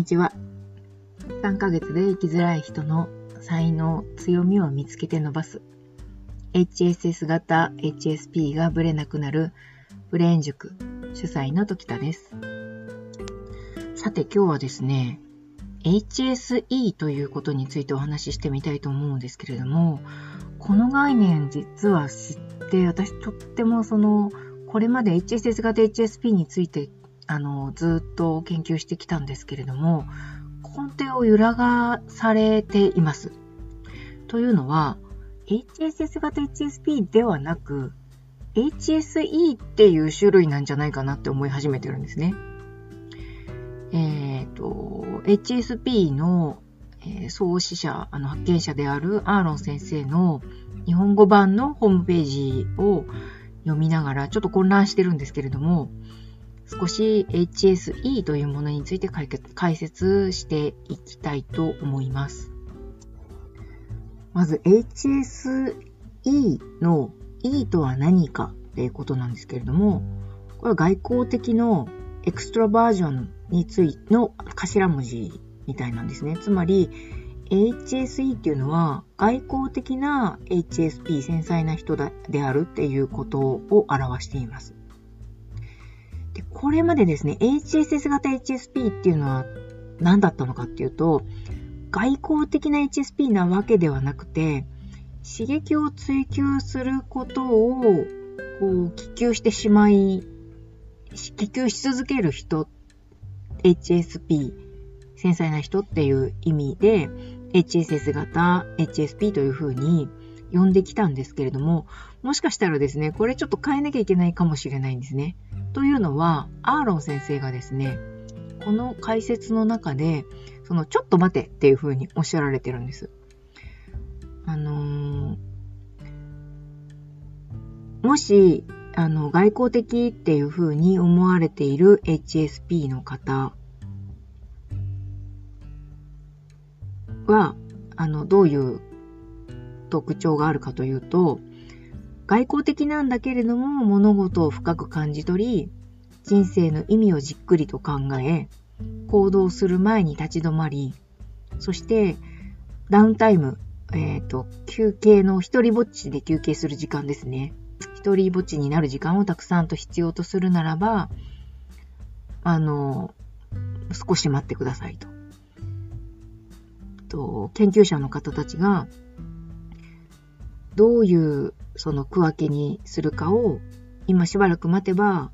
にちは。3ヶ月で生きづらい人の才能、強みを見つけて伸ばす。HSS 型 HSP がブレなくなるブレーン塾主催の時田です。さて今日はですね、HSE ということについてお話ししてみたいと思うんですけれども、この概念実は知って私とってもそのこれまで HSS 型 HSP についてあのずっと研究してきたんですけれども根底を揺らがされています。というのは HSS 型 HSP ではなく HSE っていう種類なんじゃないかなって思い始めてるんですね。えっ、ー、と HSP の、え、創始者あの発見者であるアーロン先生の日本語版のホームページを読みながらちょっと混乱してるんですけれども、少し HSE というものについて解説していきたいと思います。まず HSE の E とは何かっていうことなんですけれども、これは外交的のエクストラバージョンについての頭文字みたいなんですね。つまり HSE っていうのは外交的な HSP 繊細な人であるっていうことを表しています。でこれまでですね、HSS 型 HSP っていうのは何だったのかっていうと、外交的な HSP なわけではなくて、刺激を追求することをこう気球してしまい、気球し続ける人、HSP、繊細な人っていう意味で、HSS 型 HSP というふうに呼んできたんですけれども、もしかしたらですね、これちょっと変えなきゃいけないかもしれないんですね。というのは、アーロン先生がですね、この解説の中で、そのちょっと待てっていうふうにおっしゃられてるんです。あのー、もし、あの、外交的っていうふうに思われている HSP の方は、あの、どういう特徴があるかというと、外交的なんだけれども物事を深く感じ取り、人生の意味をじっくりと考え、行動する前に立ち止まり、そしてダウンタイム、えっ、ー、と、休憩の一人ぼっちで休憩する時間ですね。一人ぼっちになる時間をたくさんと必要とするならば、あの、少し待ってくださいと。と研究者の方たちがどういうその区分けにするかを今しばらく待てば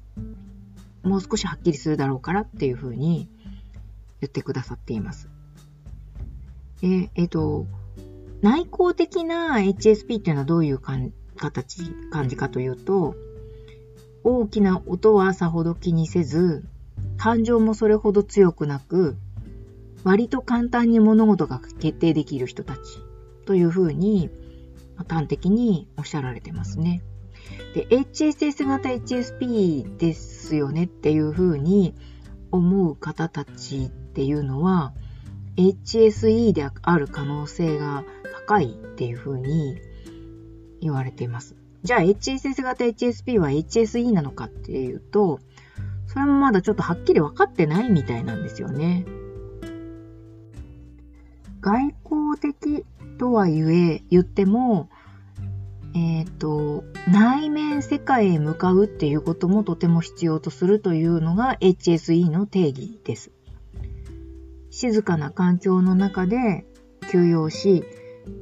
もう少しはっきりするだろうからっていうふうに言ってくださっています。で、えっ、と、内向的な HSP っていうのはどういう形、感じかというと、大きな音はさほど気にせず、感情もそれほど強くなく、割と簡単に物事が決定できる人たちというふうに端的におっしゃられてますね。で、HSS 型 HSP ですよねっていうふうに思う方たちっていうのは HSE である可能性が高いっていうふうに言われています。じゃあ HSS 型 HSP は HSE なのかっていうと、それもまだちょっとはっきり分かってないみたいなんですよね。外交的とは言え、言っても、えっ、ー、と、内面世界へ向かうっていうこともとても必要とするというのが HSE の定義です。静かな環境の中で休養し、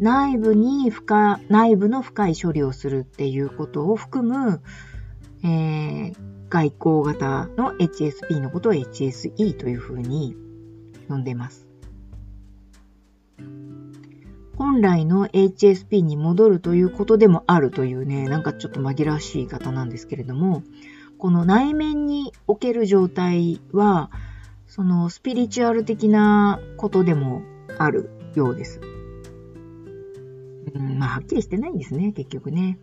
内部に深、内部の深い処理をするっていうことを含む、えー、外交型の HSP のことを HSE というふうに呼んでます。本来の HSP に戻るということでもあるというね、なんかちょっと紛らわしい方なんですけれども、この内面における状態は、そのスピリチュアル的なことでもあるようです。うん、まあ、はっきりしてないんですね、結局ね。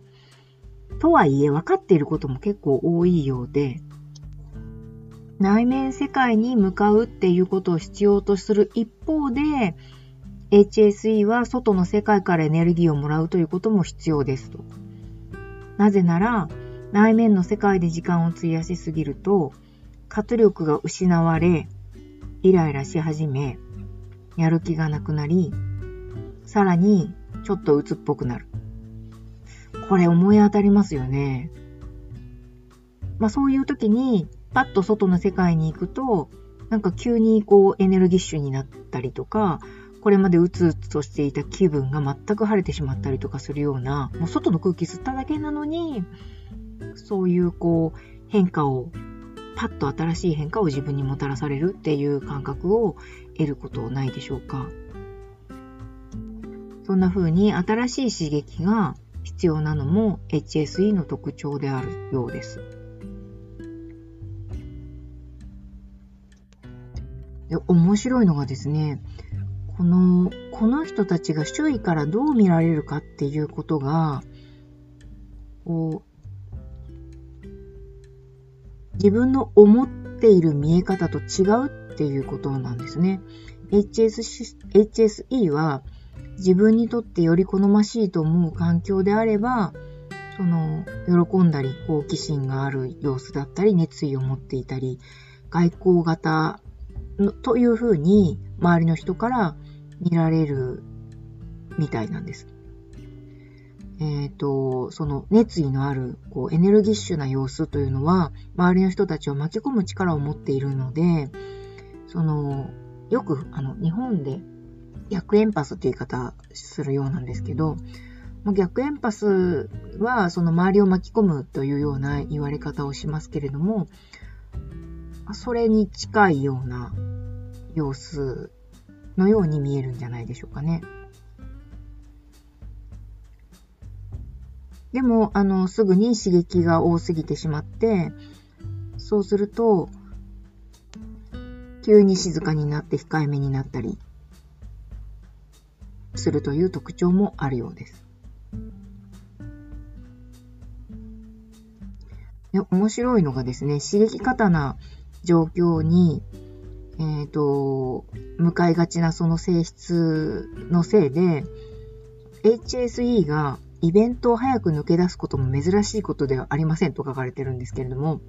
とはいえ、分かっていることも結構多いようで、内面世界に向かうっていうことを必要とする一方で、HSE は外の世界からエネルギーをもらうということも必要ですと。なぜなら、内面の世界で時間を費やしすぎると、活力が失われ、イライラし始め、やる気がなくなり、さらにちょっと鬱っぽくなる。これ思い当たりますよね。まあそういう時にパッと外の世界に行くと、なんか急にこうエネルギッシュになったりとか、これまでうつうつとしていた気分が全く晴れてしまったりとかするような、もう外の空気吸っただけなのに、そういうこう変化を、パッと新しい変化を自分にもたらされるっていう感覚を得ることないでしょうか。そんな風に新しい刺激が必要なのも HSE の特徴であるようです。で面白いのがですね、この、この人たちが周囲からどう見られるかっていうことが、こう、自分の思っている見え方と違うっていうことなんですね。HS HSE は自分にとってより好ましいと思う環境であれば、その、喜んだり、好奇心がある様子だったり、熱意を持っていたり、外交型というふうに、周りの人から見られるみたいなんです。えっ、ー、と、その熱意のあるこうエネルギッシュな様子というのは、周りの人たちを巻き込む力を持っているので、その、よくあの日本で逆エンパスっていう言い方するようなんですけど、逆エンパスはその周りを巻き込むというような言われ方をしますけれども、それに近いような様子のように見えるんじゃないでしょうかね。でも、あの、すぐに刺激が多すぎてしまって、そうすると、急に静かになって控えめになったりするという特徴もあるようです。で面白いのがですね、刺激過多な状況にえっ、ー、と、向かいがちなその性質のせいで、HSE がイベントを早く抜け出すことも珍しいことではありませんと書かれてるんですけれども、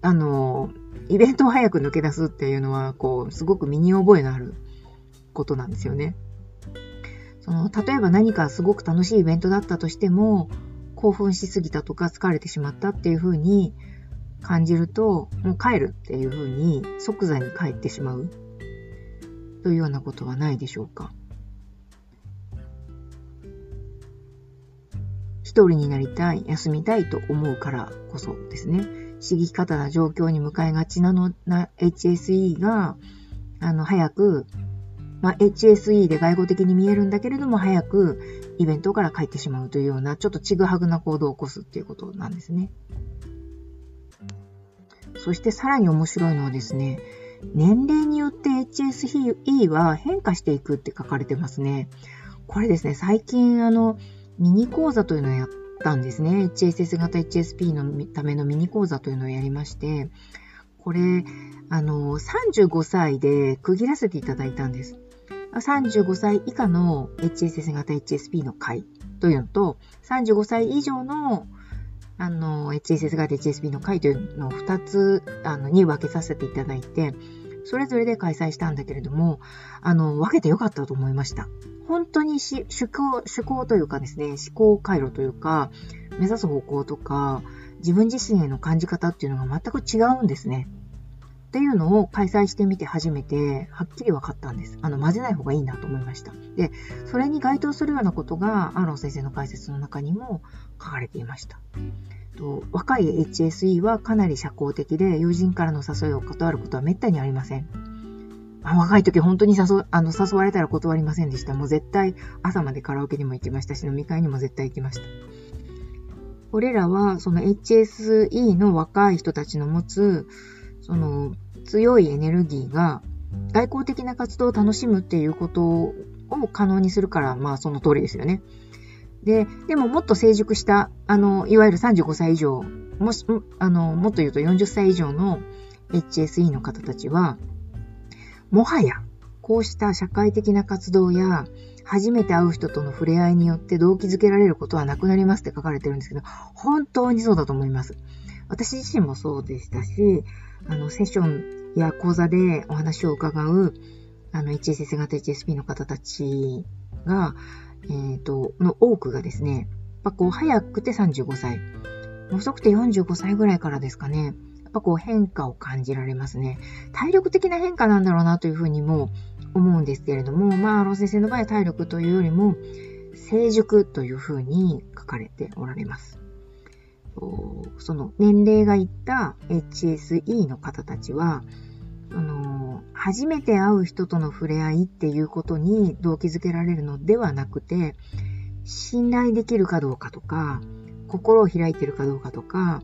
あの、イベントを早く抜け出すっていうのは、こう、すごく身に覚えのあることなんですよね。その、例えば何かすごく楽しいイベントだったとしても、興奮しすぎたとか疲れてしまったっていうふうに、感じると、もう帰るっていうふうに即座に帰ってしまうというようなことはないでしょうか。一人になりたい、休みたいと思うからこそですね。刺激方な状況に向かいがちなのな HSE が、あの、早く、まあ、HSE で外語的に見えるんだけれども、早くイベントから帰ってしまうというような、ちょっとちぐはぐな行動を起こすっていうことなんですね。そしてさらに面白いのはですね、年齢によって HSE は変化していくって書かれてますね。これですね、最近あの、ミニ講座というのをやったんですね。HSS 型 HSP のためのミニ講座というのをやりまして、これ、あの、35歳で区切らせていただいたんです。35歳以下の HSS 型 HSP の会というのと、35歳以上のあの、HSS 型 HSP の会というのを2つ、あの、に分けさせていただいて、それぞれで開催したんだけれども、あの、分けてよかったと思いました。本当にし趣向、趣向というかですね、思考回路というか、目指す方向とか、自分自身への感じ方っていうのが全く違うんですね。っていうのを開催してみて初めて、はっきり分かったんです。あの、混ぜない方がいいなと思いました。で、それに該当するようなことが、アロン先生の解説の中にも書かれていました。と若い HSE はかなり社交的で、友人からの誘いを断ることはめったにありません。若い時本当に誘あの誘われたら断りませんでした。もう絶対朝までカラオケにも行きましたし、飲み会にも絶対行きました。これらはその HSE の若い人たちの持つその強いエネルギーが外交的な活動を楽しむっていうことを可能にするから、まあその通りですよね。で、でももっと成熟した、あの、いわゆる35歳以上、もし、あの、もっと言うと40歳以上の HSE の方たちは、もはや、こうした社会的な活動や、初めて会う人との触れ合いによって動機づけられることはなくなりますって書かれてるんですけど、本当にそうだと思います。私自身もそうでしたし、あの、セッションや講座でお話を伺う、あの、HSS 型 HSP の方たちが、えっ、ー、と、の多くがですね、やっぱこう、早くて35歳、遅くて45歳ぐらいからですかね、やっぱこう変化を感じられますね。体力的な変化なんだろうなというふうにも思うんですけれども、まあ、あの先生の場合は体力というよりも、成熟というふうに書かれておられます。その年齢がいった HSE の方たちは、あの、初めて会う人との触れ合いっていうことに動機づけられるのではなくて、信頼できるかどうかとか、心を開いてるかどうかとか、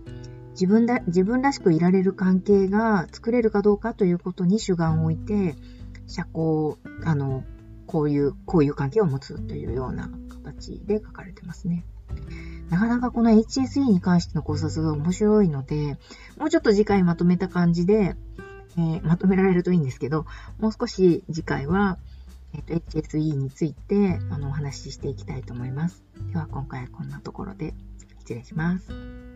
自分だ、自分らしくいられる関係が作れるかどうかということに主眼を置いて、社交、あの、こういう、こういう関係を持つというような形で書かれてますね。なかなかこの HSE に関しての考察が面白いので、もうちょっと次回まとめた感じで、えー、まとめられるといいんですけど、もう少し次回は、えっ、ー、と、HSE について、あの、お話ししていきたいと思います。では、今回はこんなところで失礼します。